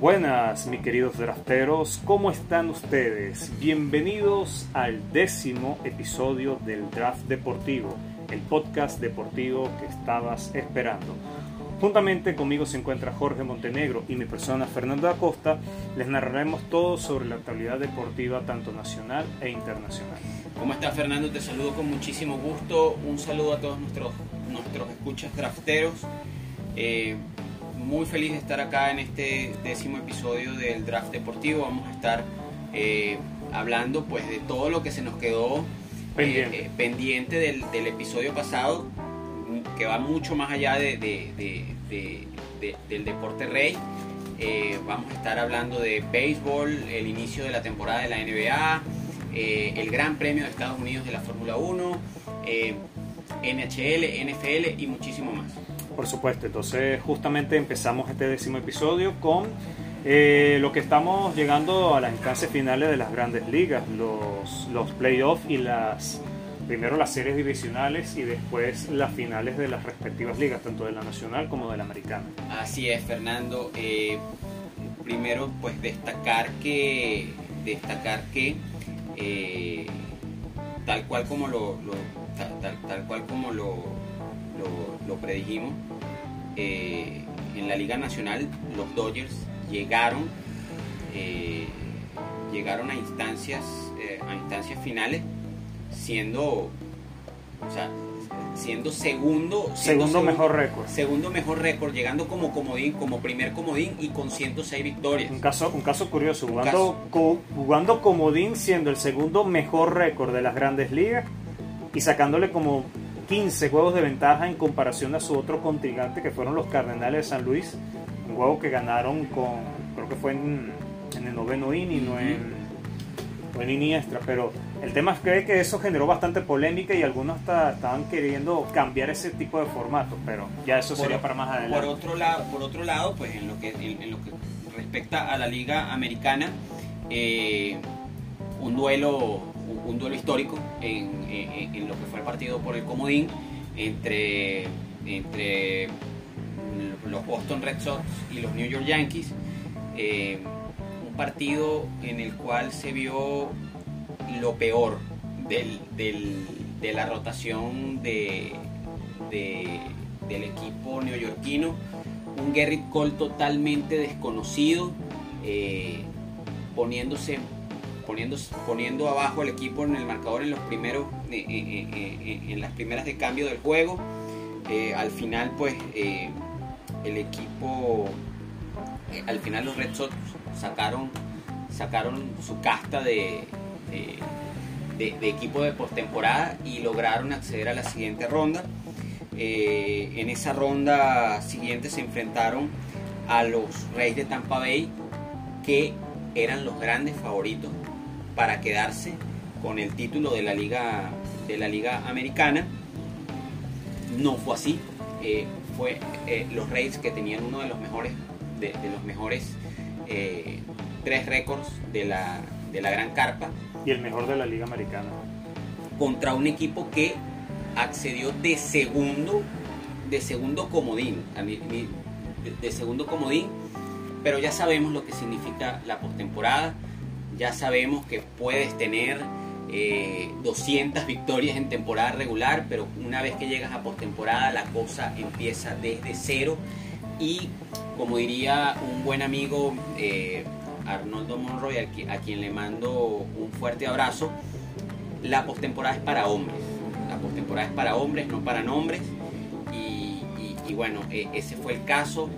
Buenas, mis queridos drafteros, ¿cómo están ustedes? Bienvenidos al décimo episodio del Draft Deportivo, el podcast deportivo que estabas esperando. Juntamente conmigo se encuentra Jorge Montenegro y mi persona Fernando Acosta. Les narraremos todo sobre la actualidad deportiva tanto nacional e internacional. ¿Cómo estás Fernando? Te saludo con muchísimo gusto. Un saludo a todos nuestros, nuestros escuchas drafteros. Eh, muy feliz de estar acá en este décimo episodio del Draft Deportivo. Vamos a estar eh, hablando pues de todo lo que se nos quedó Pendiente. eh, pendiente del, del episodio pasado, que va mucho más allá de, de- de- de- de- del deporte rey. Eh, vamos a estar hablando de béisbol, el inicio de la temporada de la NBA, eh, el Gran Premio de Estados Unidos de la Fórmula 1, eh, NHL, NFL y muchísimo más. Por supuesto, entonces justamente empezamos este décimo episodio con eh, lo que estamos llegando a las instancias finales de las grandes ligas, los, los playoffs y las primero las series divisionales y después las finales de las respectivas ligas, tanto de la nacional como de la americana. Así es, Fernando. Eh, primero, pues destacar que, destacar que eh, tal cual como lo, tal cual como lo, lo- lo predijimos, eh, en la Liga Nacional los Dodgers llegaron, eh, llegaron a instancias, eh, a instancias finales, siendo, o sea, siendo segundo, siendo Segundo mejor récord. Segundo mejor récord, llegando como comodín, como primer comodín y con 106 victorias. Un caso, un caso curioso, jugando, co- jugando comodín siendo el segundo mejor récord de las grandes ligas y sacándole como 15 juegos de ventaja en comparación a su otro contrincante que fueron los Cardenales de San Luis, un juego que ganaron con, creo que fue en, en el noveno inning, no en, en inning extra, pero el tema es que, eso generó bastante polémica y algunos hasta estaban queriendo cambiar ese tipo de formato, pero ya eso Por- sería para más Por adelante. otro lado, por otro lado pues en lo que, en, en lo que respecta a la liga americana, eh, un duelo, un, duelo histórico en, lo que fue el partido por el comodín entre, entre los Boston Red Sox y los New York Yankees. Eh, un partido en el cual se vio lo peor de la rotación de, de- del equipo neoyorquino. Un Gerrit Cole totalmente desconocido, eh, poniéndose, poniendo, poniendo abajo al equipo en el marcador en los primeros, eh, eh, eh, las primeras de cambio del juego. Al final, pues, el equipo, al final los Red Sox sacaron, sacaron su casta de, de- de- de equipo de postemporada y lograron acceder a la siguiente ronda. En esa ronda siguiente se enfrentaron a los Reyes de Tampa Bay, que eran los grandes favoritos para quedarse con el título de la liga de la liga americana. No fue así. Eh, fue eh, los Reyes que tenían uno de los mejores de, de los mejores eh, tres récords de la, de la gran carpa Y el mejor de la liga americana. contra un equipo que accedió de segundo de segundo comodín de segundo comodín pero ya sabemos lo que significa la postemporada ya sabemos que puedes tener eh, 200 victorias en temporada regular pero una vez que llegas a postemporada la cosa empieza desde cero y como diría un buen amigo eh, Arnoldo Monroy a quien le mando un fuerte abrazo la postemporada es para hombres. La postemporada es para hombres, no para nombres. Y, bueno, eh, ese fue el caso.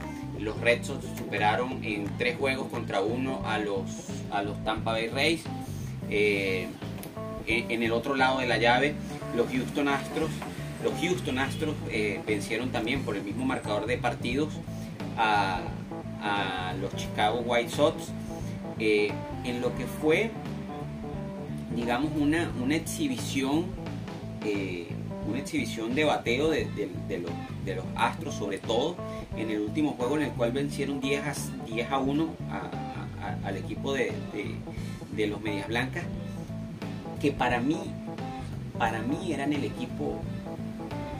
Los Red Sox superaron en tres juegos contra uno a los, a los Tampa Bay Rays. Eh, en, el otro lado de la llave, los Houston Astros. Los Houston Astros eh, vencieron también por el mismo marcador de partidos a, los Chicago White Sox. eh, en lo que fue digamos, una, una exhibición, una exhibición de bateo de los, de los Astros, sobre todo en el último juego en el cual vencieron 10 a, 10 a 1 a- a- a- al equipo de, de- de los Medias Blancas, que para mí, para mí eran el equipo,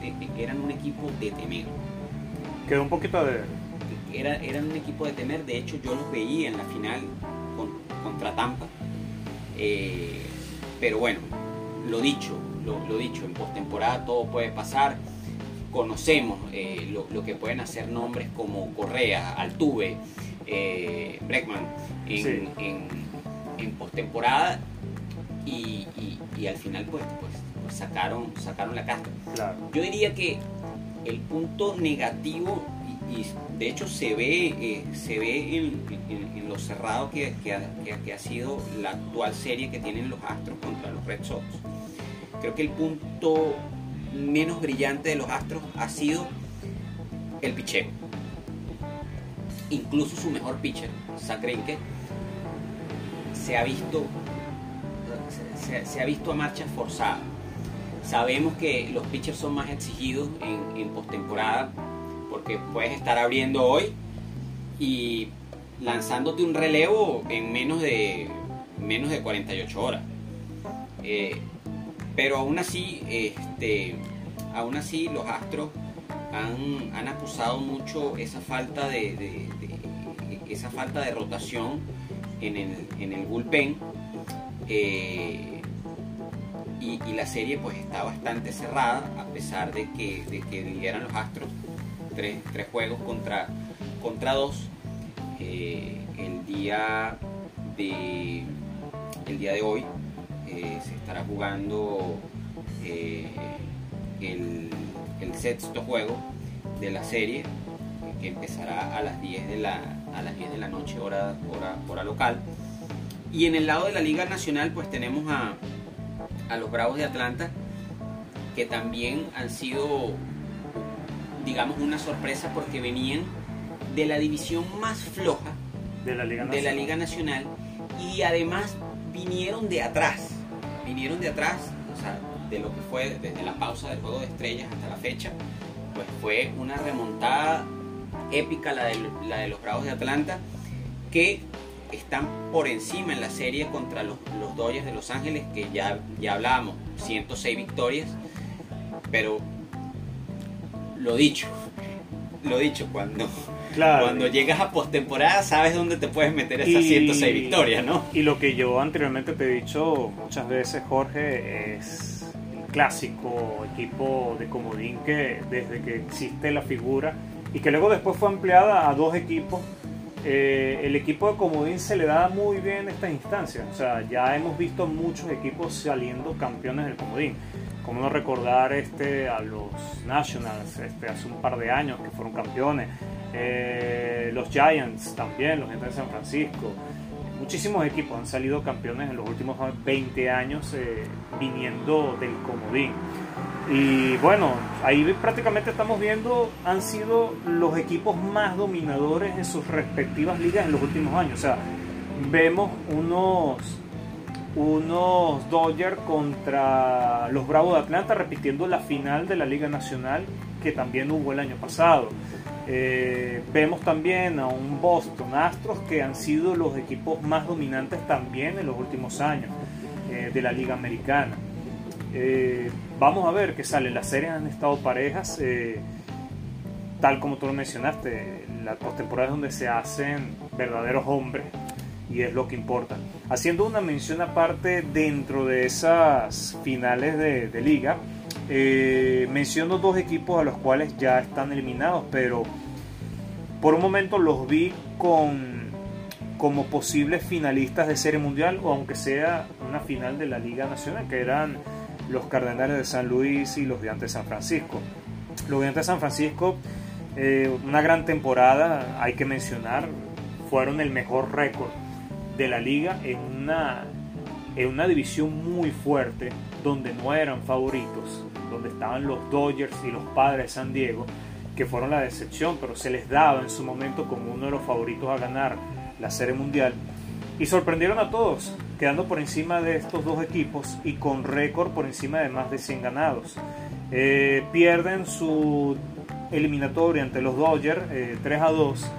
eh, eran un equipo de temer. Quedó un poquito de... era, eran un equipo de temer. De hecho, yo los veía en la final contra Tampa. Eh, pero bueno, lo dicho, lo, dicho, en postemporada todo puede pasar. Conocemos eh, lo, que pueden hacer nombres como Correa, Altuve, eh, Breckman en, en, postemporada y, al final pues, pues, sacaron, sacaron la casta. Yo diría que el punto negativo y, de hecho se ve, eh, se ve en, lo cerrado que, ha, sido la actual serie que tienen los Astros contra los Red Sox. Creo que el punto menos brillante de los Astros ha sido el picheo. Incluso su mejor pitcher, Zach se ha visto se, ha visto a marcha forzada. Sabemos que los pitchers son más exigidos en, en postemporada porque puedes estar abriendo hoy y lanzándote un relevo en menos de, menos de 48 horas. Eh, pero aún así, este, aún así los Astros han, acusado mucho esa falta de, esa falta de rotación en el, en el bullpen. Eh, y, la serie pues está bastante cerrada a pesar de que, de que dieran los Astros tres, juegos contra, contra dos. Eh, el, día de, el día de hoy eh, se estará jugando eh, el, sexto juego de la serie que empezará a las 10 de la, a las 10 de la noche hora, hora, hora local. Y en el lado de la Liga Nacional pues tenemos a, a los Bravos de Atlanta que también han sido digamos, una sorpresa porque venían de la división más floja de la Liga Nacional, de la Liga Nacional y además vinieron de atrás, vinieron de atrás, o sea, de lo que fue desde la pausa del Juego de Estrellas hasta la fecha, pues fue una remontada épica la de, la de los Bravos de Atlanta que están por encima en la serie contra los, los Dodgers de Los Ángeles, que ya, ya hablábamos, 106 victorias, pero lo dicho, lo dicho, cuando, cuando llegas a postemporada sabes dónde te puedes meter esas 106 victorias, ¿no? Y lo que yo anteriormente te he dicho muchas veces, Jorge, es el clásico equipo de comodín que desde que existe la figura y que luego después fue ampliada a dos equipos. Eh, el equipo de comodín se le da muy bien estas instancias. O sea, ya hemos visto muchos equipos saliendo campeones del comodín. Como no recordar este, a los Nationals este, hace un par de años que fueron campeones, eh, los Giants también, los Giants de San Francisco. Muchísimos equipos han salido campeones en los últimos 20 años eh, viniendo del comodín. Y bueno, ahí prácticamente estamos viendo, han sido los equipos más dominadores en sus respectivas ligas en los últimos años. O sea, vemos unos unos Dodgers contra los Bravos de Atlanta, repitiendo la final de la Liga Nacional que también hubo el año pasado. Eh, vemos también a un Boston Astros que han sido los equipos más dominantes también en los últimos años eh, de la Liga Americana. Eh, vamos a ver qué sale. Las series han estado parejas, tal como tú lo mencionaste. La postemporada es donde se hacen verdaderos hombres y es lo que importa. Haciendo una mención aparte dentro de esas finales de, liga, eh, menciono dos equipos a los cuales ya están eliminados, pero por un momento los vi con como posibles finalistas de Serie Mundial o aunque sea una final de la Liga Nacional, que eran los Cardenales de San Luis y los Gigantes de San Francisco. Los Gigantes de San Francisco, eh, una gran temporada, hay que mencionar, fueron el mejor récord de la liga en una, en una división muy fuerte donde no eran favoritos, donde estaban los Dodgers y los Padres de San Diego, que fueron la decepción, pero se les daba en su momento como uno de los favoritos a ganar la Serie Mundial. Y sorprendieron a todos, quedando por encima de estos dos equipos y con récord por encima de más de 100 ganados. Eh, pierden su eliminatoria ante los Dodgers 3 eh, a 2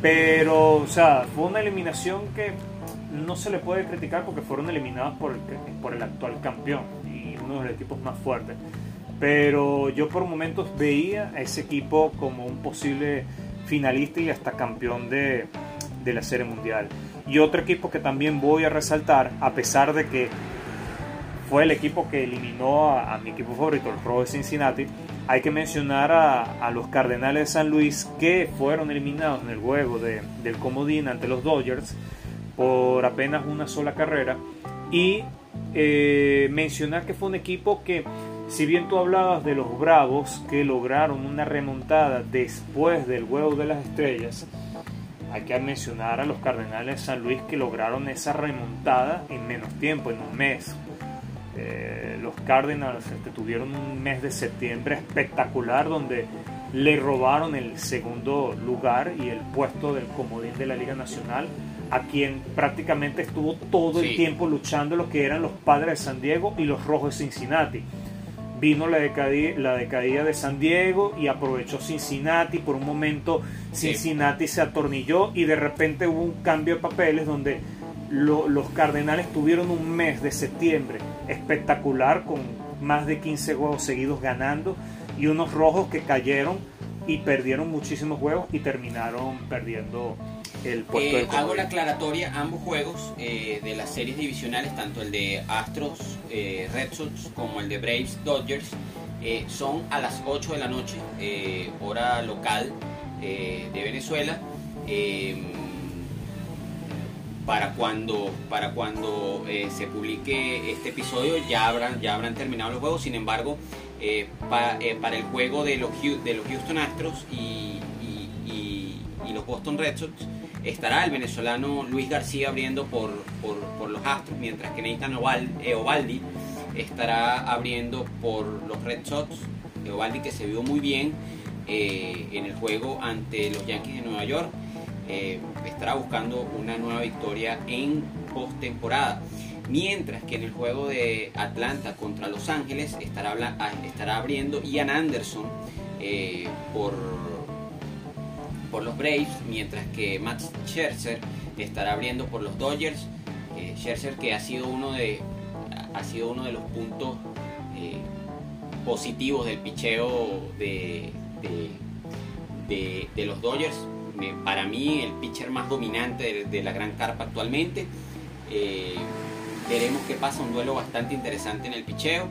pero, o sea, fue una eliminación que no se le puede criticar porque fueron eliminados por el, por el actual campeón y uno de los equipos más fuertes. Pero yo por momentos veía a ese equipo como un posible finalista y hasta campeón de, de la Serie Mundial. Y otro equipo que también voy a resaltar, a pesar de que fue el equipo que eliminó a, mi equipo favorito, el Rojo de Cincinnati, hay que mencionar a, los Cardenales de San Luis que fueron eliminados en el juego de, del Comodín ante los Dodgers por apenas una sola carrera. Y eh, mencionar que fue un equipo que, si bien tú hablabas de los Bravos que lograron una remontada después del juego de las estrellas, hay que mencionar a los Cardenales de San Luis que lograron esa remontada en menos tiempo, en un mes. Eh, los Cardinals este, tuvieron un mes de septiembre espectacular donde le robaron el segundo lugar y el puesto del comodín de la Liga Nacional a quien prácticamente estuvo todo el tiempo luchando lo que eran los padres de San Diego y los rojos de Cincinnati. Vino la decaída, la de San Diego y aprovechó Cincinnati. Por un momento Cincinnati se atornilló y de repente hubo un cambio de papeles donde los Cardenales tuvieron un mes de septiembre espectacular con más de 15 juegos seguidos ganando y unos rojos que cayeron y perdieron muchísimos juegos y terminaron perdiendo el puesto eh, Hago la aclaratoria, ambos juegos eh, de las series divisionales, tanto el de Astros eh, Red Sox como el de Braves Dodgers, son a las 8 de la noche, hora local de Venezuela. para cuando, para cuando se publique este episodio ya habrán, ya habrán terminado los juegos, sin embargo, para el juego de los, de los Houston Astros y, y los Boston Red Sox, estará el venezolano Luis García abriendo por, los Astros, mientras que Nathan eh, Ovaldi estará abriendo por los Red Sox. Ovaldi que se vio muy bien eh, en el juego ante los Yankees de Nueva York. Eh, estará buscando una nueva victoria en postemporada. Mientras que en el juego de Atlanta contra Los Ángeles estará, estará abriendo Ian Anderson por por los Braves, mientras que Max Scherzer estará abriendo por los Dodgers. Eh, Scherzer que ha sido uno de, ha sido uno de los puntos eh, positivos del picheo de, de, los Dodgers. para mí el pitcher más dominante de, la gran carpa actualmente. Eh, veremos qué pasa, un duelo bastante interesante en el picheo.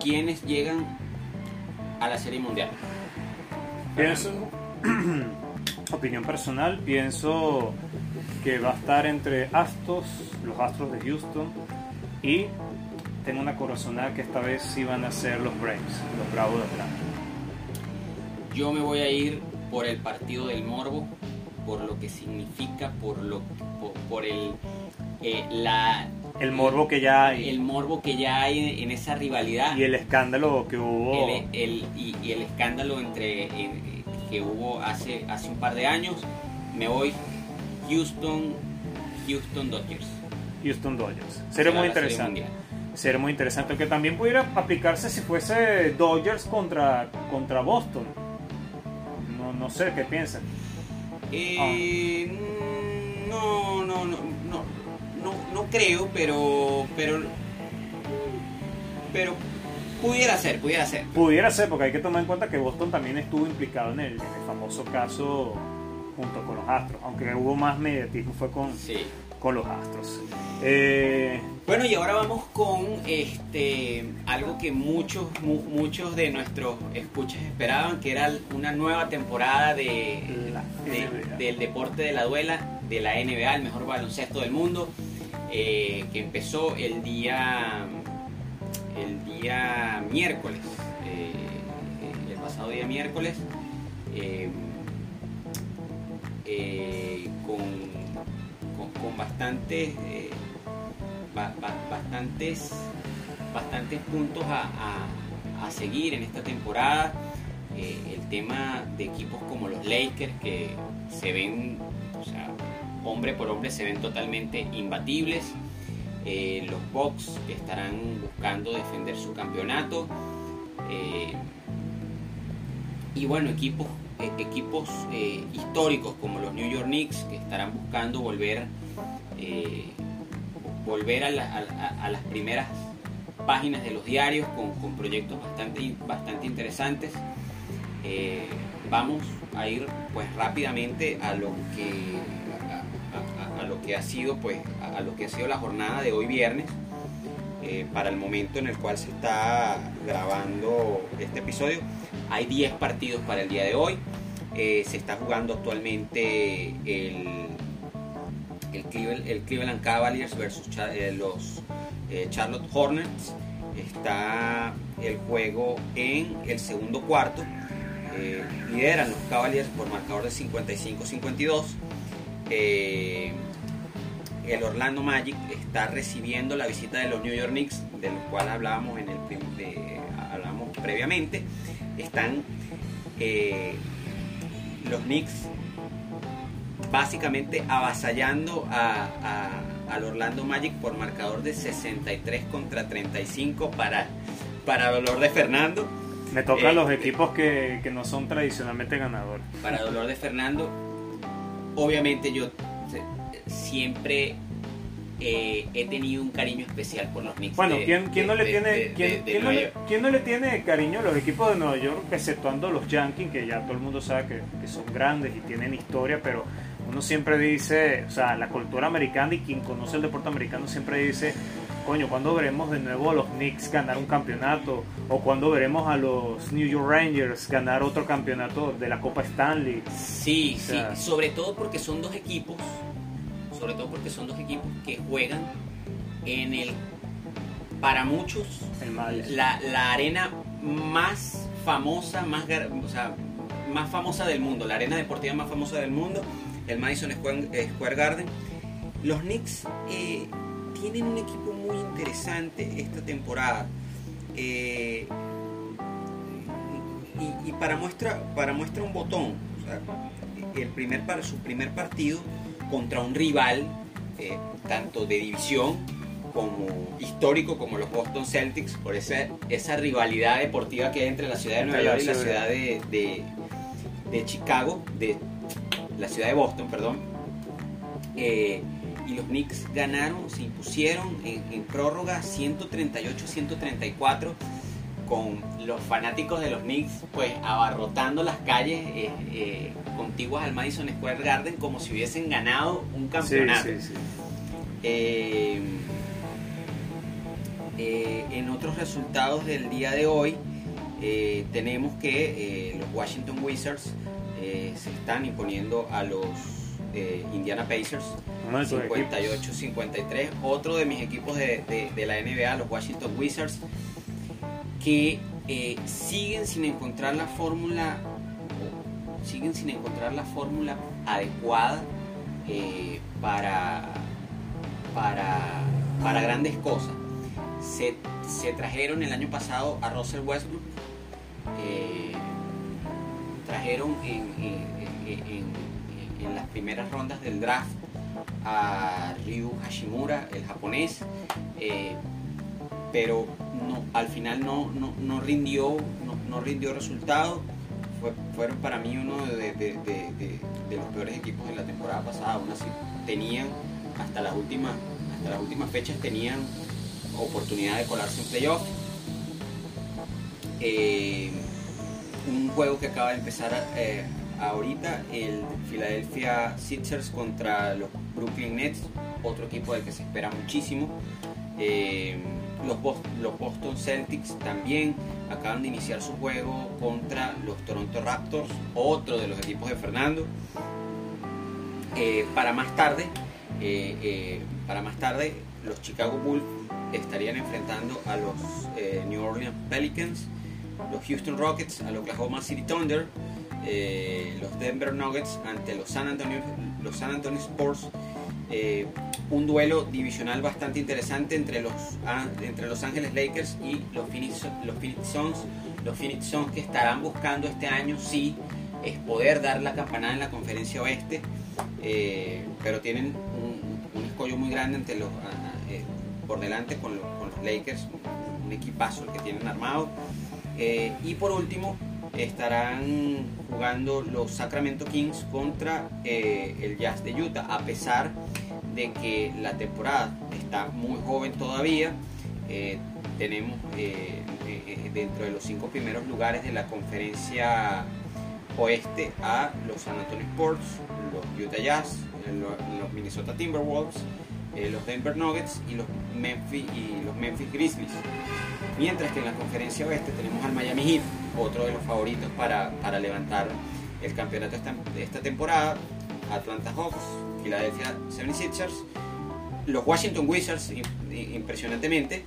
¿Quiénes llegan a la Serie Mundial? Pienso, opinión personal, pienso que va a estar entre Astros, los Astros de Houston y tengo una corazonada que esta vez sí van a ser los Braves, los Bravos de Atlanta. Yo me voy a ir por el partido del Morbo, por lo que significa, por lo por, el eh, la el morbo que ya hay. El morbo que ya hay en esa rivalidad. Y el escándalo que hubo. El, y, el escándalo entre que hubo hace, hace un par de años. Me voy Houston, Houston Dodgers. Houston Dodgers. Sería muy interesante. Sería muy interesante. Que también pudiera aplicarse si fuese Dodgers contra, contra Boston. No, no sé qué piensan. Eh, no, no, no no, no creo, pero, pero, pero pudiera ser, pudiera ser. Pudiera ser, porque hay que tomar en cuenta que Boston también estuvo implicado en el, famoso caso junto con los Astros, aunque hubo más mediatismo fue con, con los Astros. Eh, bueno, y ahora vamos con este algo que muchos muchos de nuestros escuchas esperaban, que era una nueva temporada de, del deporte de la duela, de la NBA, el mejor baloncesto del mundo. Eh, que empezó el día, el día miércoles, eh, el pasado día miércoles, eh, con, con, bastantes, bastantes, bastantes puntos a, seguir en esta temporada. el tema de equipos como los Lakers que se ven, hombre por hombre se ven totalmente imbatibles. Eh, los Bucks estarán buscando defender su campeonato. Eh, y bueno, equipos, eh, equipos históricos como los New York Knicks que estarán buscando volver, volver a, las primeras páginas de los diarios con, proyectos bastante, bastante interesantes. Eh, vamos a ir pues rápidamente a lo que a, lo que ha sido pues a, lo que ha sido la jornada de hoy viernes eh, para el momento en el cual se está grabando este episodio. Hay 10 partidos para el día de hoy. Eh, se está jugando actualmente el el Cleveland, el Cleveland Cavaliers versus los Charlotte Hornets. Está el juego en el segundo cuarto. Eh, lideran los Cavaliers por marcador de 55-52. Eh, el Orlando Magic está recibiendo la visita de los New York Knicks, del cual hablábamos, en el, hablamos previamente. Están eh, los Knicks básicamente avasallando al Orlando Magic por marcador de 63 contra 35 para, para dolor de Fernando. Me tocan los este, equipos que, no son tradicionalmente ganadores. Para dolor de Fernando, obviamente yo siempre eh, he tenido un cariño especial por los Knicks. Bueno, ¿quién, no le tiene quién, no le, tiene cariño a los equipos de Nueva York, exceptuando los Yankees, que ya todo el mundo sabe que, que, son grandes y tienen historia, pero uno siempre dice, o sea, la cultura americana y quien conoce el deporte americano siempre dice, coño, ¿cuándo veremos de nuevo a los Knicks ganar un campeonato? ¿O cuándo veremos a los New York Rangers ganar otro campeonato de la Copa Stanley? Sí, sí, sobre todo porque son dos equipos, sobre todo porque son dos equipos que juegan en el, para muchos, la, la, arena más famosa, más, o sea, más famosa del mundo, la arena deportiva más famosa del mundo, el Madison Square Garden. Los Knicks eh, tienen un equipo muy interesante esta temporada. Eh, y, para muestra para muestra un botón, el primer, para su primer partido contra un rival, eh, tanto de división como histórico, como los Boston Celtics, por esa, esa rivalidad deportiva que hay entre la ciudad de Nueva York y la ciudad de, de, Chicago, de la ciudad de Boston, perdón. Eh, y los Knicks ganaron, se impusieron en, prórroga 138-134 con los fanáticos de los Knicks pues abarrotando las calles eh, eh, contiguas al Madison Square Garden como si hubiesen ganado un campeonato. Eh, en otros resultados del día de hoy tenemos que los Washington Wizards se están imponiendo a los Indiana Pacers 58-53. Otro de mis equipos de, la NBA, los Washington Wizards, que eh, siguen sin encontrar la fórmula siguen sin encontrar la fórmula adecuada eh, para, para, para grandes cosas. Se, trajeron el año pasado a Russell Westbrook, eh, trajeron en, en las primeras rondas del draft a Ryu Hashimura, el japonés, eh, pero no, al final no, no, rindió, no, rindió resultado. fueron para mí uno de, los peores equipos de la temporada pasada. Aún así tenían hasta las últimas, hasta las últimas fechas tenían oportunidad de colarse en playoff. Eh, un juego que acaba de empezar eh, ahorita, el Philadelphia Sixers contra los Brooklyn Nets, otro equipo del que se espera muchísimo. Eh, los, Boston Celtics también acaban de iniciar su juego contra los Toronto Raptors, otro de los equipos de Fernando. Eh, para más tarde, eh, para más tarde, los Chicago Bulls estarían enfrentando a los New Orleans Pelicans, los Houston Rockets, a los Oklahoma City Thunder, los Denver Nuggets ante los San Antonio, los San Antonio Sports eh, un duelo divisional bastante interesante entre los, ah, entre los Ángeles Lakers y los Phoenix, los Phoenix Suns. Los Phoenix Suns que estarán buscando este año, sí, es poder dar la campanada en la conferencia oeste, eh, pero tienen un, escollo muy grande entre los, ah, ah, eh, por delante con los, Lakers, un equipazo el que tienen armado. y por último, estarán jugando los Sacramento Kings contra el Jazz de Utah, a pesar de que la temporada está muy joven todavía. Eh, tenemos eh, eh, dentro de los cinco primeros lugares de la conferencia oeste a los San Antonio Sports, los Utah Jazz, los Minnesota Timberwolves, los Denver Nuggets y los Memphis, y los Memphis Grizzlies. Mientras que en la conferencia oeste tenemos al Miami Heat, otro de los favoritos para, para levantar el campeonato de esta temporada, Atlanta Hawks, Philadelphia 76ers, los Washington Wizards impresionantemente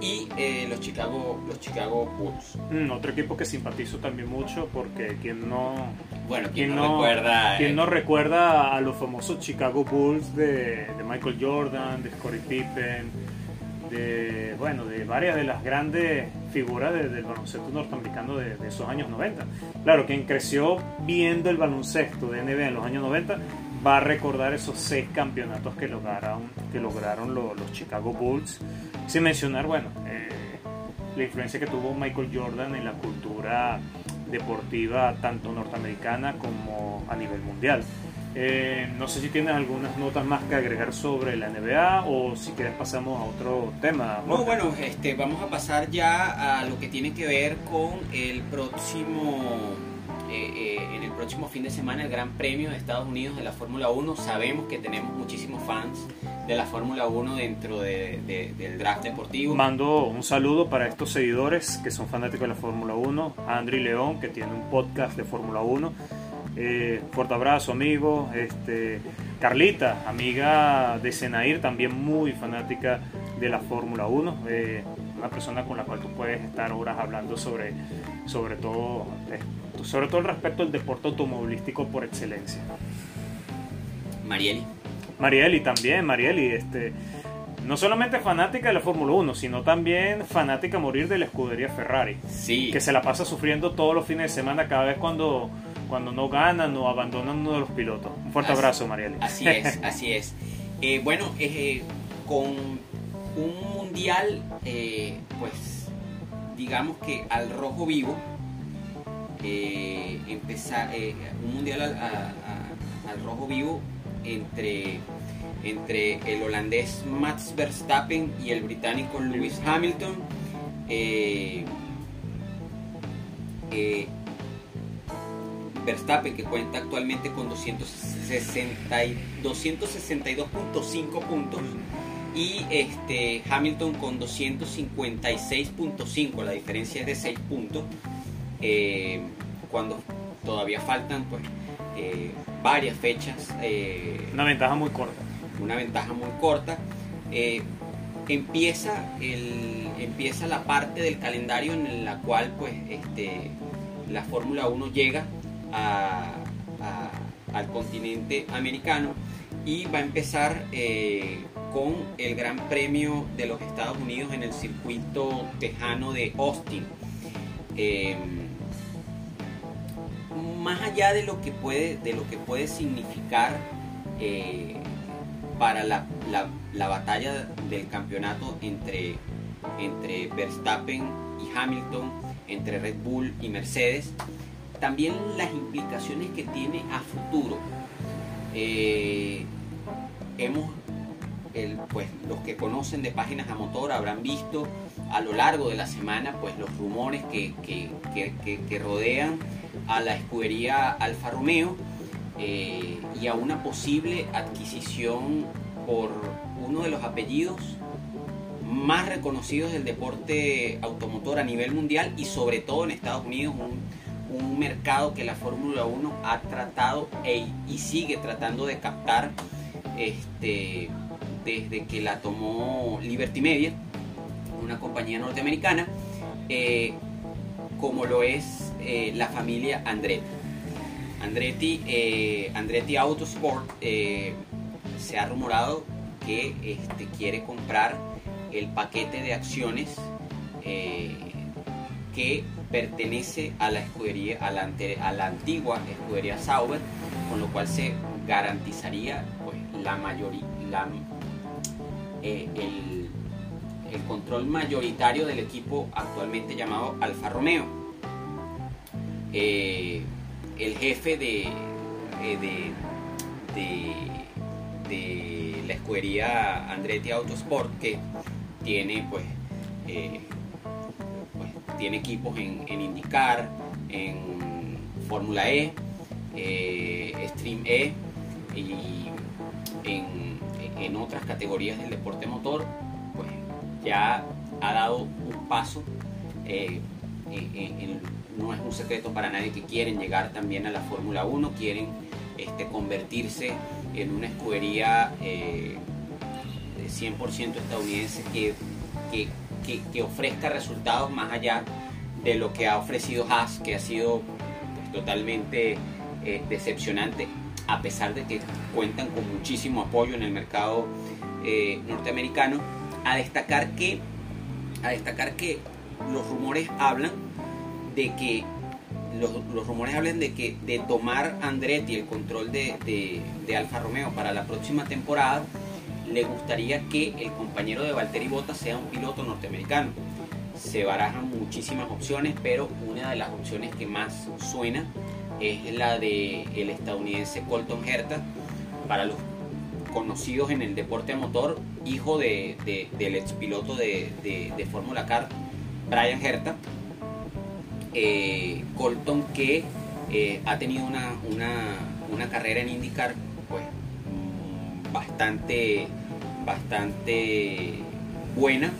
y eh, los Chicago los Chicago Bulls. Mm, otro equipo que simpatizo también mucho porque quien no bueno quien, no, recuerda quien no eh, recuerda a los famosos Chicago Bulls de, de Michael Jordan, de Scottie Pippen de, bueno, de varias de las grandes figuras del baloncesto norteamericano de, esos años 90. Claro, quien creció viendo el baloncesto de NBA en los años 90 va a recordar esos seis campeonatos que lograron, que lograron los, Chicago Bulls, sin mencionar, bueno, eh, la influencia que tuvo Michael Jordan en la cultura deportiva tanto norteamericana como a nivel mundial. Eh, no sé si tienes algunas notas más que agregar sobre la NBA o si quieres pasamos a otro tema. No, bueno, este, vamos a pasar ya a lo que tiene que ver con el próximo, eh, eh, en el próximo fin de semana, el Gran Premio de Estados Unidos de la Fórmula 1. Sabemos que tenemos muchísimos fans de la Fórmula 1 dentro del draft deportivo. Mando un saludo para estos seguidores que son fanáticos de la Fórmula 1, a Andri León, que tiene un podcast de Fórmula 1 eh, fuerte abrazo, amigo. Este, Carlita, amiga de Senair, también muy fanática de la Fórmula 1. Eh, una persona con la cual tú puedes estar horas hablando sobre, sobre, todo, eh, sobre todo el respecto al deporte automovilístico por excelencia. Marieli. Marieli también, Marieli. Este, no solamente fanática de la Fórmula 1, sino también fanática a morir de la escudería Ferrari. Sí. Que se la pasa sufriendo todos los fines de semana cada vez cuando cuando no ganan o abandonan uno de los pilotos. Un fuerte abrazo, Marieli. Así es, así es. Eh, bueno, eh, con un mundial, eh, pues digamos que al rojo vivo, empezar un mundial al, rojo vivo entre, entre el holandés Max Verstappen y el británico Lewis Hamilton. Verstappen, que cuenta actualmente con 262.5 puntos, y este, Hamilton con 256.5, la diferencia es de 6 puntos, eh, cuando todavía faltan pues, eh, varias fechas. Eh, una ventaja muy corta. Una ventaja muy corta. empieza, el, empieza la parte del calendario en la cual pues, este, la Fórmula 1 llega al continente americano y va a empezar eh, con el Gran Premio de los Estados Unidos en el circuito tejano de Austin. Em, más allá de lo que puede, de lo que puede significar eh, para la, la, batalla del campeonato entre, entre Verstappen y Hamilton, entre Red Bull y Mercedes, también las implicaciones que tiene a futuro. Eh, hemos, pues los que conocen de páginas a motor habrán visto a lo largo de la semana pues los rumores que, que, rodean a la escudería Alfa Romeo eh, y a una posible adquisición por uno de los apellidos más reconocidos del deporte automotor a nivel mundial y sobre todo en Estados Unidos, un, un mercado que la Fórmula 1 ha tratado e, y sigue tratando de captar este, desde que la tomó Liberty Media, una compañía norteamericana, eh, como lo es eh, la familia Andretti. Andretti, eh, Andretti Autosport se ha rumorado que este, quiere comprar el paquete de acciones que pertenece a la escudería, a la, a la antigua escudería Sauber, con lo cual se garantizaría pues, la mayoría, eh, el, control mayoritario del equipo actualmente llamado Alfa Romeo. Eh, el jefe de, eh, de, de, la escudería Andretti Autosport, que tiene pues tiene equipos en, en IndyCar, en Fórmula E, eh, Stream E y en, otras categorías del deporte motor, pues ya ha dado un paso. eh, no es un secreto para nadie que quieren llegar también a la Fórmula 1, quieren este, convertirse en una escudería eh, de 100% estadounidense que, que, ofrezca resultados más allá de lo que ha ofrecido Haas, que ha sido pues, totalmente eh, decepcionante, a pesar de que cuentan con muchísimo apoyo en el mercado eh, norteamericano. A destacar que, a destacar que los rumores hablan de que los, rumores hablan de que de tomar Andretti el control de Alfa Romeo para la próxima temporada, le gustaría que el compañero de Valtteri Bottas sea un piloto norteamericano. Se barajan muchísimas opciones, pero una de las opciones que más suena es la de el estadounidense Colton Herta, para los conocidos en el deporte a motor, hijo de, de- del expiloto de, de, de Fórmula Car, Brian Herta. Eh, Colton que eh, ha tenido una, una, una carrera en IndyCar pues, mm, bastante, bastante buena.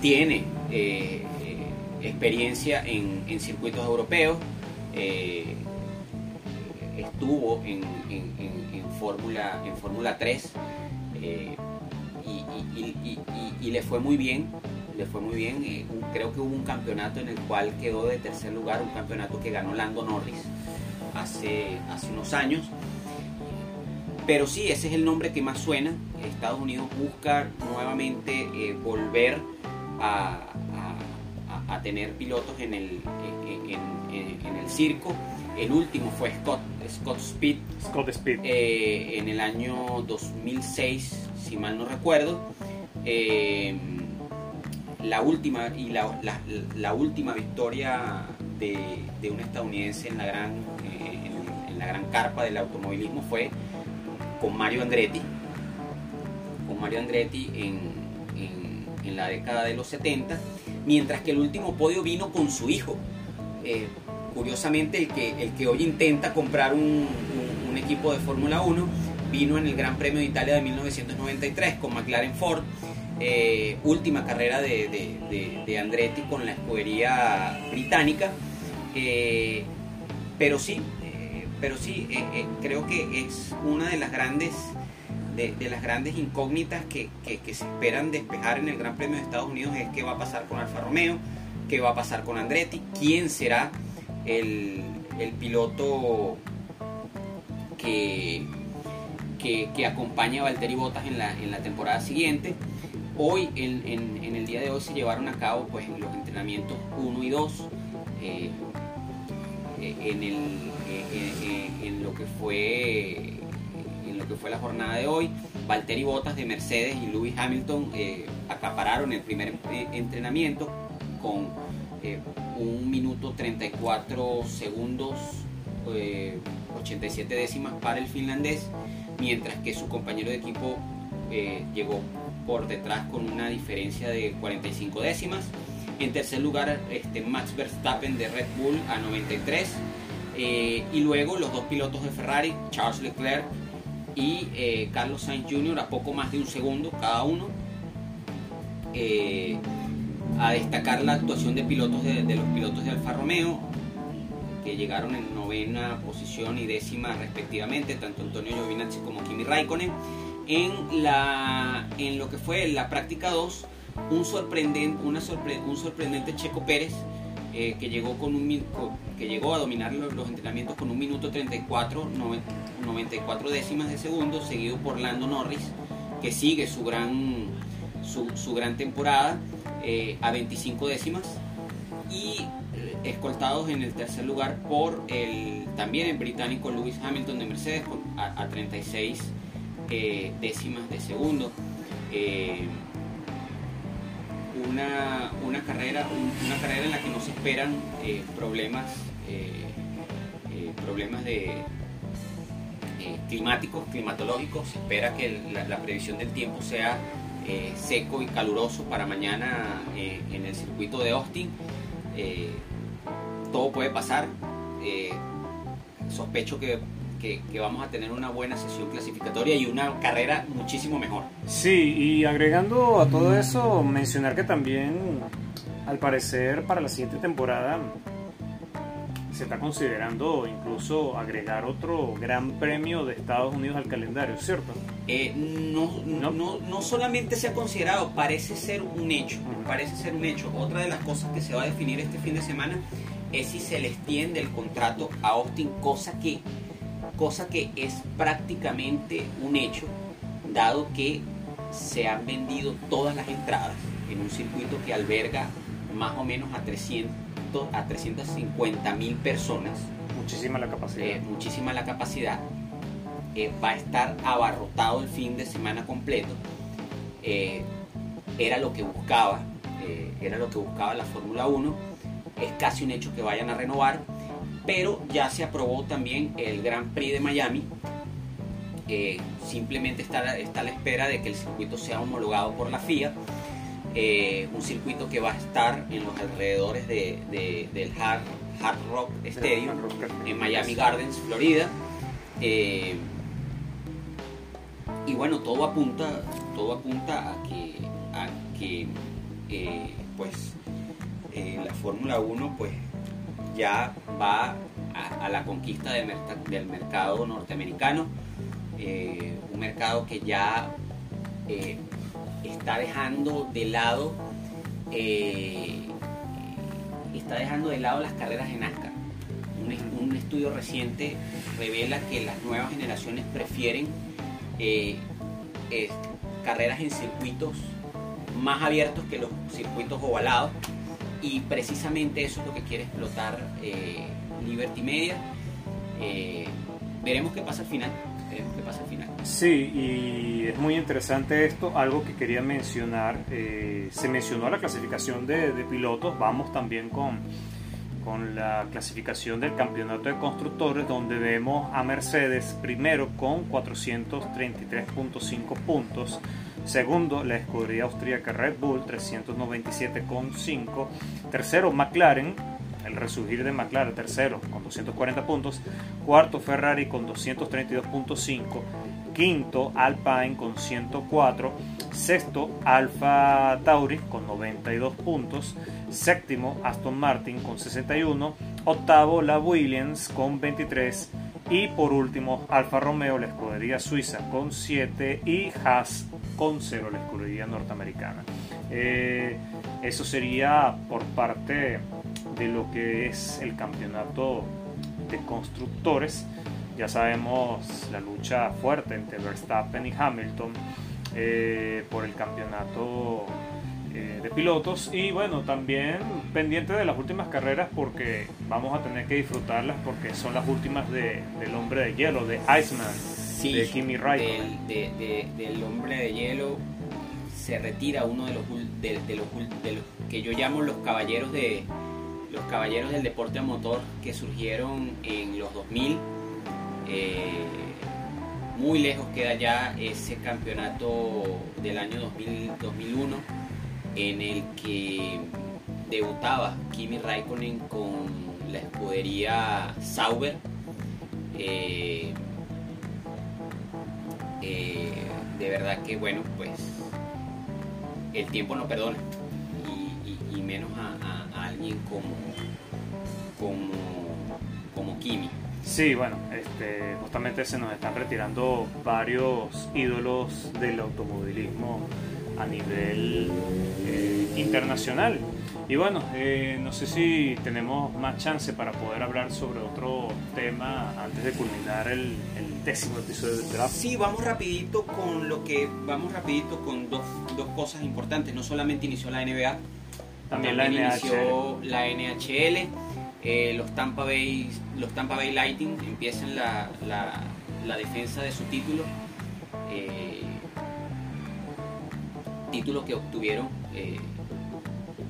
Tiene eh, eh, experiencia en, circuitos europeos. eh, estuvo en, Fórmula en Fórmula 3 eh, y, y- le fue muy bien le fue muy bien creo que hubo un campeonato en el cual quedó de tercer lugar un campeonato que ganó Lando Norris hace, hace unos años pero sí, ese es el nombre que más suena. Estados Unidos busca nuevamente eh, volver a, a- a- a tener pilotos en el, en, en- en el circo. El último fue Scott, Scott Speed Scott Speed. eh, en el año 2006, si mal no recuerdo. Eh, la última y la, la- la última victoria de, de un estadounidense en la gran eh, en, en la gran carpa del automovilismo fue con Mario Andretti con Mario Andretti en, en- la década de los 70 mientras que el último podio vino con su hijo Eh, curiosamente el que, el que hoy intenta comprar un, un- equipo de Fórmula 1 vino en el Gran Premio de Italia de 1993 con McLaren Ford eh, última carrera de, de- Andretti con la escudería británica. Eh, pero sí, pero sí, eh, eh, creo que es una de las grandes, de, las grandes incógnitas que, que- se esperan despejar en el Gran Premio de Estados Unidos es qué va a pasar con Alfa Romeo, qué va a pasar con Andretti, quién será el, el piloto que, que, acompaña a Valtteri Bottas en la, en la temporada siguiente. Hoy, en, en- el día de hoy, se llevaron a cabo pues, los entrenamientos 1 y 2 eh, eh, en, el, en lo que fue en lo que fue la jornada de hoy. Valtteri Bottas de Mercedes y Lewis Hamilton eh, acapararon el primer eh, entrenamiento con eh, un minuto 34 segundos, eh, 87 décimas para el finlandés, mientras que su compañero de equipo eh, llegó por detrás con una diferencia de 45 décimas. En tercer lugar, este, Max Verstappen de Red Bull a 93. Eh, y luego los dos pilotos de Ferrari, Charles Leclerc y eh, Carlos Sainz Jr. a poco más de un segundo cada uno. Eh, a destacar la actuación de pilotos de, los pilotos de Alfa Romeo que llegaron en novena posición y décima respectivamente, tanto Antonio Giovinazzi como Kimi Raikkonen. En, la, en lo que fue la práctica 2, un sorprendente, una sorpre- un sorprendente Checo Pérez eh, que, llegó con un, que llegó a dominar los, entrenamientos con un minuto 34, noven- 94 décimas de segundo, seguido por Lando Norris, que sigue su gran, su, su gran temporada eh, a 25 décimas y eh, escoltados en el tercer lugar por el también el británico Lewis Hamilton de Mercedes a, a 36 eh, décimas de segundo. Una, una carrera un- una carrera en la que no se esperan eh, problemas eh, eh, problemas de climáticos climatológicos se espera que la, previsión del tiempo sea seco y caluroso para mañana en el circuito de Austin todo puede pasar. Sospecho que, que- que vamos a tener una buena sesión clasificatoria y una carrera muchísimo mejor. Sí, y agregando a todo eso, mencionar que también, al parecer, para la siguiente temporada se está considerando incluso agregar otro gran premio de Estados Unidos al calendario, ¿cierto? Eh, no, No. no, no solamente se ha considerado, parece ser un hecho. Ujú. Parece ser un hecho. Otra de las cosas que se va a definir este fin de semana es si se le extiende el contrato a Austin, cosa que, cosa que es prácticamente un hecho, dado que se han vendido todas las entradas en un circuito que alberga más o menos a 300 a 350 mil personas Muchísima la capacidad. eh, muchísima la capacidad, eh, va a estar abarrotado el fin de semana completo. Eh, era lo que buscaba, era lo que buscaba la Fórmula 1. Es casi un hecho que vayan a renovar, pero ya se aprobó también el Gran Prix de Miami. Eh, simplemente está, está a la espera de que el circuito sea homologado por la FIA. Eh, un circuito que va a estar en los alrededores de- de- del Hard, Hard Rock Stadium en Miami Gardens, Florida. Eh, y bueno, todo apunta, todo apunta a que, a que pues la Fórmula 1 pues ya va a, la conquista del, merca- del mercado norteamericano, eh, un mercado que ya eh, está dejando de lado eh, está dejando de lado las carreras en NASCAR. Un, un estudio reciente revela que las nuevas generaciones prefieren carreras en circuitos más abiertos que los circuitos ovalados y precisamente eso es lo que quiere explotar eh, Liberty Media. Eh, veremos qué pasa al final. Qué pasa al final. Sí, y es muy interesante esto. Algo que quería mencionar, eh, se mencionó la clasificación de, de pilotos. Vamos también con, con la clasificación del campeonato de constructores, donde vemos a Mercedes primero con 433.5 puntos. Segundo, la escudería austríaca Red Bull, 397,5. Tercero, McLaren, el resurgir de McLaren, tercero, con 240 puntos. Cuarto, Ferrari con 232.5. Quinto, Alpine con 104. Sexto, Alfa Tauri con 92 puntos. Séptimo, Aston Martin con 61. Octavo, la Williams con 23. Y por último, Alfa Romeo, la escudería suiza con 7 y Haas con 0, la escudería norteamericana. Eh, eso sería por parte de lo que es el campeonato de constructores. Ya sabemos la lucha fuerte entre Verstappen y Hamilton eh, por el campeonato eh, de pilotos y bueno también pendiente de las últimas carreras porque vamos a tener que disfrutarlas porque son las últimas de, del hombre de hielo de Iceman Sí, de Kimi Raikkonen. del, de- de- del hombre de hielo se retira uno de los, de, de los, ul- de los que yo llamo los caballeros de los caballeros del deporte a motor que surgieron en los 2000 Eh, muy lejos queda ya ese campeonato del año 2000, 2001 en el que debutaba Kimi Raikkonen con la escudería Sauber eh, eh, de verdad que bueno pues el tiempo no perdona. Y, menos a alguien como como como Kimi. Sí, bueno, este, justamente se nos están retirando varios ídolos del automovilismo a nivel eh, internacional. Y bueno, eh, no sé si tenemos más chance para poder hablar sobre otro tema antes de culminar el, el décimo episodio del draft. Sí, vamos rapidito con lo que vamos rapidito con dos, dos cosas importantes. No solamente inició la NBA, También la NHL. inició la NHL. eh, los Tampa Bay los Tampa Bay Lightning empiezan la, la- la defensa de su título. eh, título que obtuvieron eh,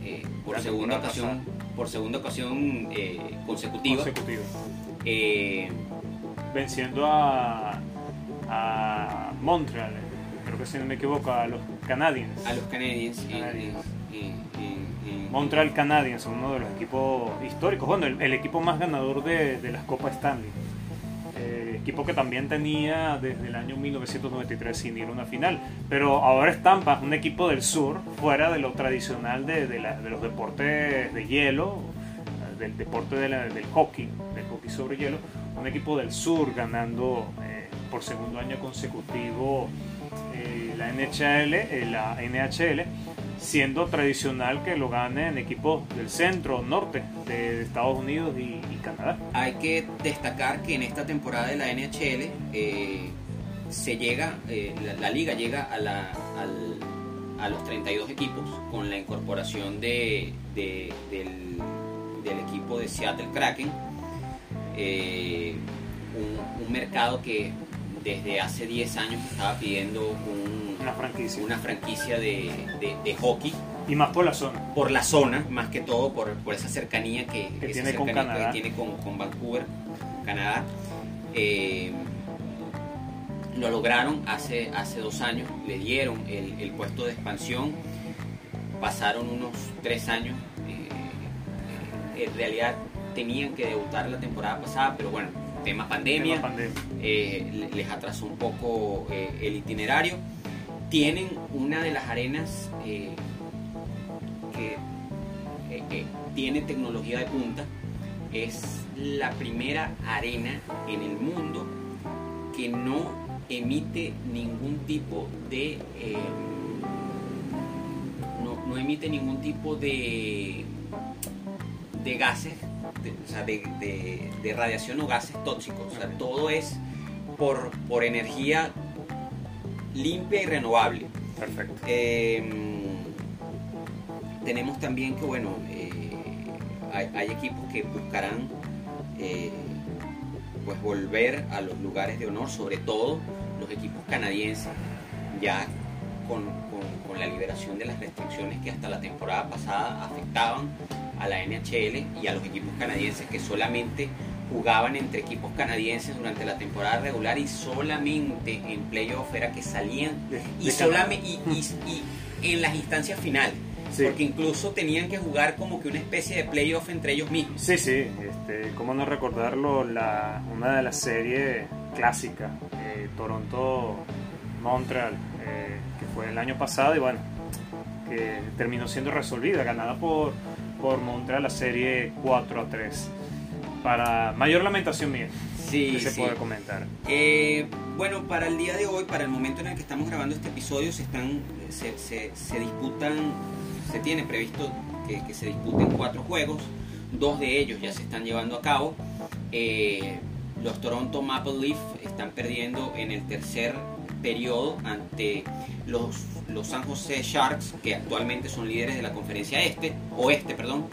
eh, por segunda ocasión por segunda ocasión eh, consecutiva. Eh, Venciendo a, a Montreal, creo que si no me equivoco, a los Canadiens. a los Canadiens en, Canadiens. en- en- en en- Montreal Canadiens, uno de los equipos históricos, bueno, el, el equipo más ganador de, de las Copas Stanley. Equipo que también tenía desde el año 1993 sin ir a una final. Pero ahora es un equipo del sur, fuera de lo tradicional de, de la- de los deportes de hielo, del deporte de la- del hockey, del hockey sobre hielo. Un equipo del sur ganando eh, por segundo año consecutivo eh, la NHL, eh, la NHL siendo tradicional que lo ganen equipos del centro, norte de Estados Unidos y, Canadá. Hay que destacar que en esta temporada de la NHL eh, se llega, eh, la, liga llega a, la, al- a los 32 equipos con la incorporación de, de- del, del equipo de Seattle Kraken, eh, un, un mercado que desde hace 10 años estaba pidiendo un- Una franquicia. una franquicia de, de- de hockey Y más por la zona. por la zona, más que todo por, por esa cercanía que, tiene con cercanía Canadá. que tiene con, con Vancouver, Canadá. Eh, lo lograron hace, hace dos años, le dieron el, el puesto de expansión, pasaron unos tres años, eh, en realidad tenían que debutar la temporada pasada, pero bueno, tema pandemia, Tema pandemia. eh, le- les atrasó un poco el itinerario. Tienen una de las arenas eh, que eh, eh, tiene tecnología de punta. Es la primera arena en el mundo que no emite ningún tipo de eh, no, no emite ningún tipo de de gases de, o sea, de, de- de radiación o gases tóxicos o sea todo es por, por energía limpia y renovable Perfecto. eh, tenemos también que, bueno, eh, hay, hay equipos que buscarán eh, pues volver a los lugares de honor, sobre todo los equipos canadienses, ya con, con- con la liberación de las restricciones que hasta la temporada pasada afectaban a la NHL y a los equipos canadienses que solamente jugaban entre equipos canadienses durante la temporada regular y solamente en playoff era que salían De- y, de solamente, y, y- y en las instancias finales. Sí. Porque incluso tenían que jugar como que una especie de playoff entre ellos mismos. Sí, sí, este, cómo no recordarlo, la, una de las series clásicas, eh, Toronto-Montreal, eh, que fue el año pasado y bueno, que terminó siendo resolvida, ganada por, por Montreal la serie 4 a 3. Para mayor lamentación mía, Sí, que se sí. puede comentar. Eh, bueno, para el día de hoy, para el momento en el que estamos grabando este episodio, se están, se, se- se disputan, se tiene previsto que, que se disputen cuatro juegos, dos de ellos ya se están llevando a cabo. Eh, los Toronto Maple Leaf están perdiendo en el tercer periodo ante los, los San Jose Sharks, que actualmente son líderes de la conferencia este, oeste, perdón,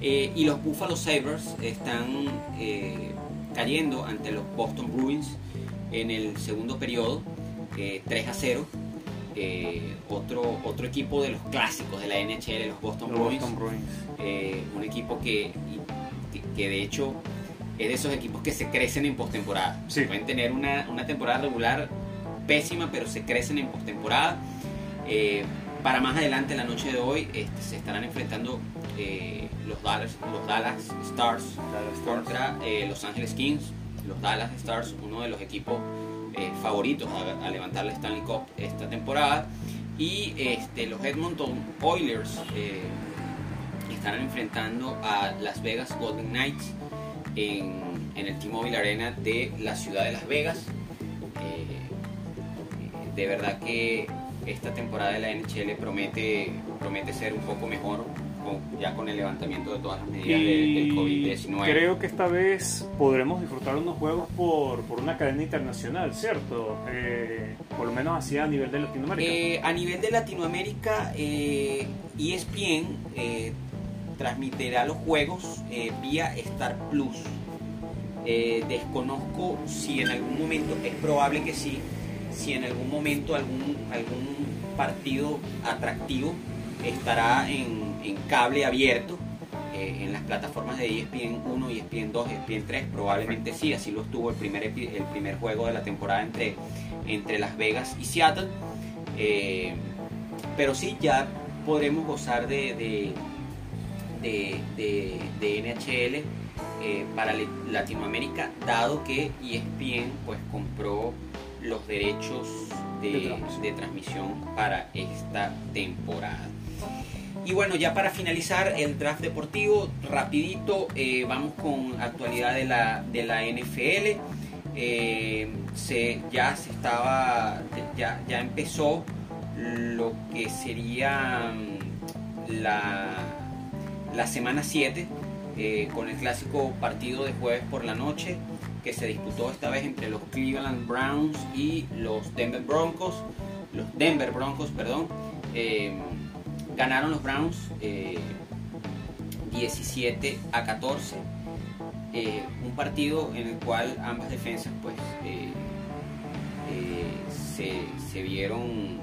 eh, y los Buffalo Sabres están eh, cayendo ante los Boston Bruins en el segundo periodo, eh, 3 a 0. Eh, otro, otro equipo de los clásicos de la NHL, los Boston Los Bruins, Boston Bruins. eh, un equipo que, que, que de hecho es de esos equipos que se crecen en postemporada. Sí. Pueden tener una, una temporada regular pésima, pero se crecen en postemporada. Eh, para más adelante, la noche de hoy, este, se estarán enfrentando eh, los, Dallas, los Dallas Stars Dallas contra eh, Los Angeles Kings. Los Dallas Stars, uno de los equipos eh, favoritos a, a levantar la Stanley Cup esta temporada. Y este, los Edmonton Oilers eh, estarán enfrentando a Las Vegas Golden Knights en, en el T-Mobile Arena de la ciudad de Las Vegas. De verdad que esta temporada de la NHL promete, promete ser un poco mejor con- ya con el levantamiento de todas las medidas de- del Y COVID-19. creo que esta vez podremos disfrutar unos juegos por, por una cadena internacional, ¿cierto? Eh, por lo menos así a nivel de Latinoamérica. Eh, a nivel de Latinoamérica, eh, ESPN eh, transmitirá los juegos eh, vía Star Plus. Eh, desconozco si en algún momento, es probable que sí, si en algún momento algún, algún partido atractivo estará en, en cable abierto eh, en las plataformas de ESPN 1, ESPN 2, ESPN 3, probablemente sí, así lo estuvo el primer, el primer juego de la temporada entre, entre Las Vegas y Seattle. Eh, pero sí, ya podremos gozar de, de- de, de, NHL eh, para Latinoamérica, dado que ESPN pues compró los derechos de, transmisión. para esta temporada. Y bueno, ya para finalizar el draft deportivo, rapidito, eh, vamos con actualidad de la, de la NFL. Eh, se, ya se estaba, ya, ya empezó lo que sería mm, la, la semana 7 eh, con el clásico partido de jueves por la noche que se disputó esta vez entre los Cleveland Browns y los Denver Broncos. Los Denver Broncos, perdón. Ganaron los Browns 17 eh, a 14. un partido en el cual ambas defensas pues se, se, vieron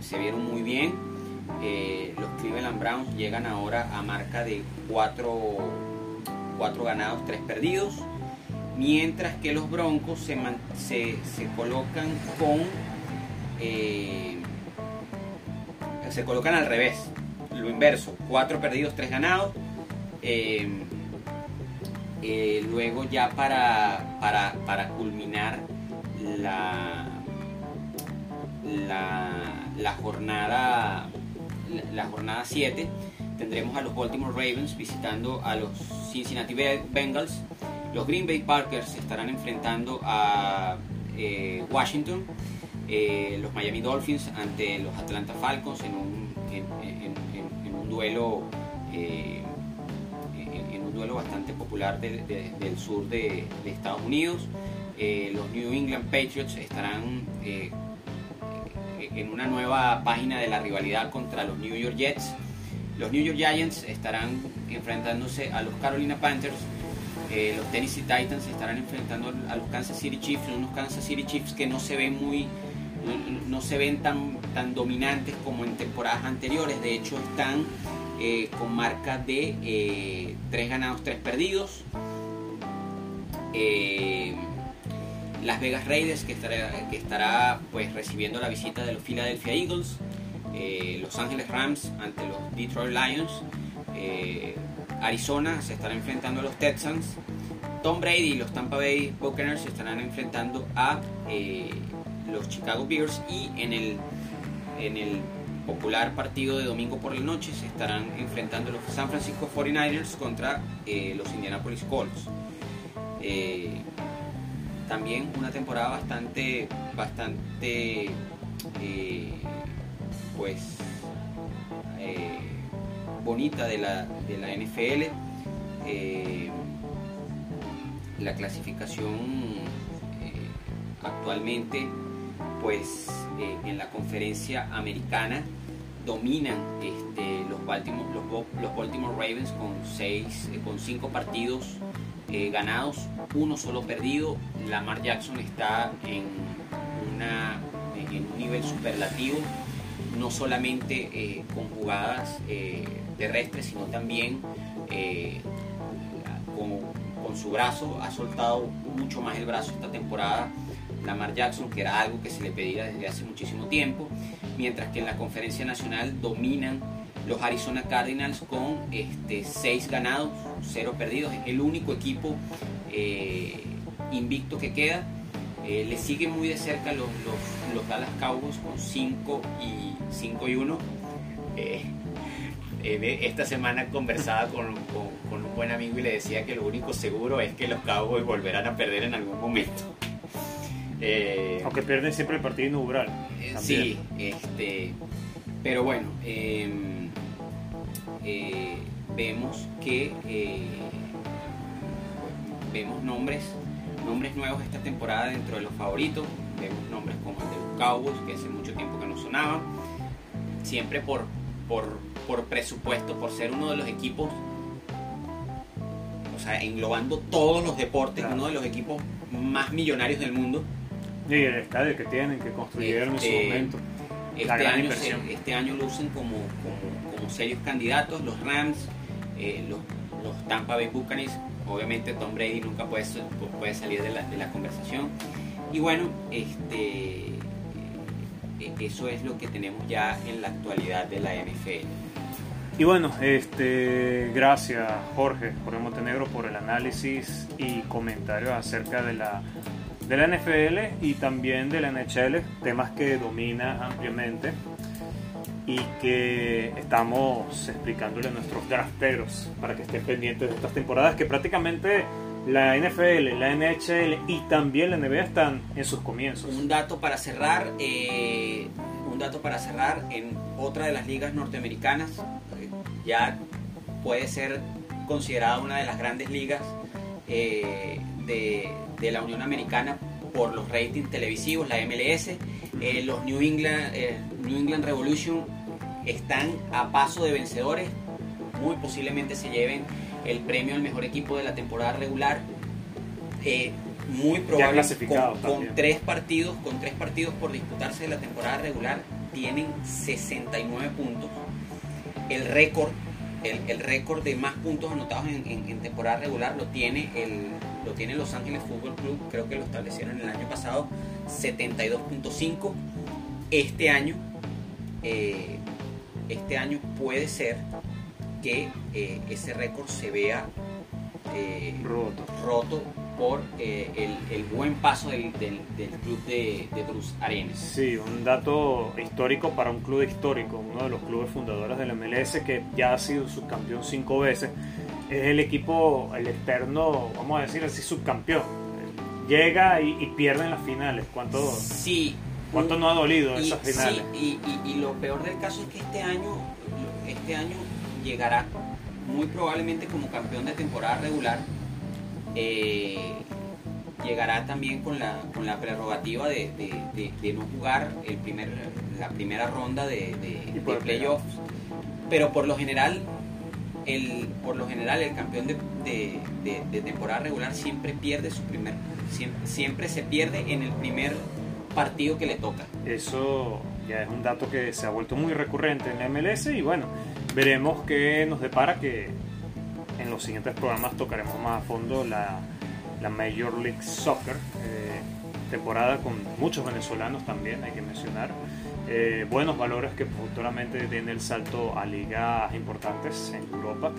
se, vieron muy bien. Eh, los Cleveland Browns llegan ahora a marca de 4, ganados, 3 perdidos. Mientras que los Broncos se, se, colocan con... Eh, se colocan al revés, lo inverso, 4 perdidos, 3 ganados. Eh, luego ya para, para, para culminar la, la, jornada la, jornada 7 tendremos a los Baltimore Ravens visitando a los Cincinnati Bengals. Los Green Bay Packers estarán enfrentando a eh, Washington. Eh, los Miami Dolphins ante los Atlanta Falcons en un, en, un duelo eh, en, un duelo bastante popular del sur de, Estados Unidos. los New England Patriots estarán en una nueva página de la rivalidad contra los New York Jets. Los New York Giants estarán enfrentándose a los Carolina Panthers. Eh, los Tennessee Titans estarán enfrentando a los Kansas City Chiefs, unos Kansas City Chiefs que no se ven muy, no, se ven tan, tan dominantes como en temporadas anteriores. De hecho, están eh, con marca de 3 eh, ganados, 3 perdidos. Las Vegas Raiders que estará, que estará pues recibiendo la visita de los Philadelphia Eagles, eh, Los Ángeles Rams ante los Detroit Lions, eh, Arizona se estará enfrentando a los Texans, Tom Brady y los Tampa Bay Buccaneers se estarán enfrentando a eh, los Chicago Bears y en el, en el popular partido de domingo por la noche se estarán enfrentando los San Francisco 49ers contra los Indianapolis Colts también una temporada bastante, bastante, eh, pues, eh, bonita de la, de la NFL. Eh, la clasificación actualmente, pues, en la conferencia americana dominan este, los, Baltimore, Ravens con, seis, con cinco partidos ganados, uno solo perdido. Lamar Jackson está en, un nivel superlativo, no solamente eh, con jugadas eh, terrestres, sino también eh, con, su brazo. Ha soltado mucho más el brazo esta temporada. Lamar Jackson, que era algo que se le pedía desde hace muchísimo tiempo, mientras que en la conferencia nacional dominan los Arizona Cardinals con este, 6 ganados, 0 perdidos. Es el único equipo eh, invicto que queda. Eh, le siguen muy de cerca los, los, Dallas Cowboys con 5 y, 5 y 1. Eh, esta semana conversaba con, con, un buen amigo y le decía que lo único seguro es que los Cowboys volverán a perder en algún momento. Aunque pierden siempre el partido inaugural. sí, este, pero bueno, em, vemos que vemos nombres, nombres nuevos esta temporada dentro de los favoritos. Vemos nombres como el de los Cowboys, que hace mucho tiempo que no sonaban. Siempre por, por, presupuesto, por ser uno de los equipos, o sea, englobando todos los deportes, uno de los equipos más millonarios del mundo. Y el estadio que tienen, que construyeron en su este, momento. Este año, este año lucen como, como, serios candidatos los Rams, eh, los, los Tampa Bay Buccaneers obviamente Tom Brady nunca puede, puede salir de la, conversación. Y bueno, este, eh, eso es lo que tenemos ya en la actualidad de la NFL. Y bueno, este, gracias Jorge, Jorge Montenegro por el análisis y comentarios acerca de la, de la NFL y también de la NHL, temas que domina ampliamente y que estamos explicándole a nuestros drafteros para que estén pendientes de estas temporadas que prácticamente la NFL, la NHL y también la NBA están en sus comienzos. Un dato para cerrar, eh, un dato para cerrar, en otra de las ligas norteamericanas, eh, ya puede ser considerada una de las grandes ligas eh, de, de, la Unión Americana por los ratings televisivos, la MLS, los New England, New England Revolution están a paso de vencedores, muy posiblemente se lleven el premio al mejor equipo de la temporada regular. Eh, muy probable con, tres partidos, con tres partidos por disputarse de la temporada regular, tienen 69 puntos. El récord, el, récord de más puntos anotados en, temporada regular lo tiene el lo tiene Los Ángeles Fútbol Club, creo que lo establecieron el año pasado, 72.5. Este año, eh, este año puede ser que eh, ese récord se vea eh, roto. roto por eh, el, buen paso del, club de, Bruce Arenas. Sí, un dato histórico para un club histórico, uno de los clubes fundadores del MLS que ya ha sido subcampeón cinco veces. Es el equipo, el externo, vamos a decir así, subcampeón. Llega y, pierde en las finales. ¿Cuánto, sí, ¿cuánto no ha dolido esas finales? Sí, y, y, lo peor del caso es que este año, este año llegará muy probablemente como campeón de temporada regular. Eh, llegará también con la, con la prerrogativa de, no jugar el primer, la primera ronda de, playoffs. Pero por lo general, el, por lo general el campeón de, temporada regular siempre pierde su primer, siempre, siempre se pierde en el primer partido que le toca. Eso ya es un dato que se ha vuelto muy recurrente en la MLS y bueno, veremos qué nos depara que en los siguientes programas tocaremos más a fondo la, Major League Soccer, eh, temporada con muchos venezolanos también, hay que mencionar. Eh, buenos valores que futuramente den el salto a ligas importantes en Europa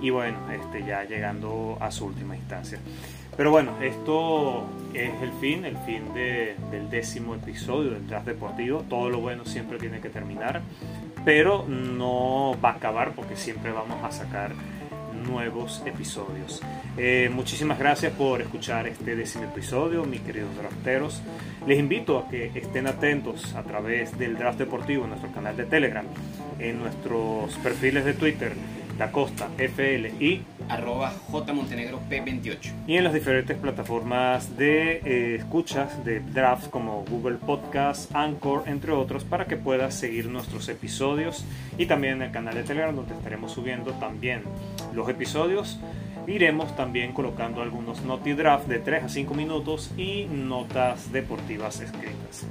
y bueno, este, ya llegando a su última instancia. Pero bueno, esto es el fin, el fin del décimo episodio del Draft Deportivo. Todo lo bueno siempre tiene que terminar, pero no va a acabar porque siempre vamos a sacar nuevos episodios. Eh, muchísimas gracias por escuchar este décimo episodio, mis queridos drafteros. Les invito a que estén atentos a través del Draft Deportivo en nuestro canal de Telegram, en nuestros perfiles de Twitter la Costa FL y arroba Montenegro P28 y en las diferentes plataformas de eh, escuchas de drafts como Google Podcast, Anchor, entre otros, para que puedas seguir nuestros episodios y también en el canal de Telegram donde estaremos subiendo también los episodios, iremos también colocando algunos noti draft de 3 a 5 minutos y notas deportivas escritas.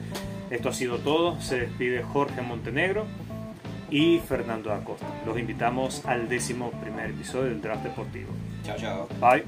Esto ha sido todo, se despide Jorge Montenegro y Fernando Acosta. Los invitamos al décimo primer episodio del draft deportivo. Chao, chao. Bye.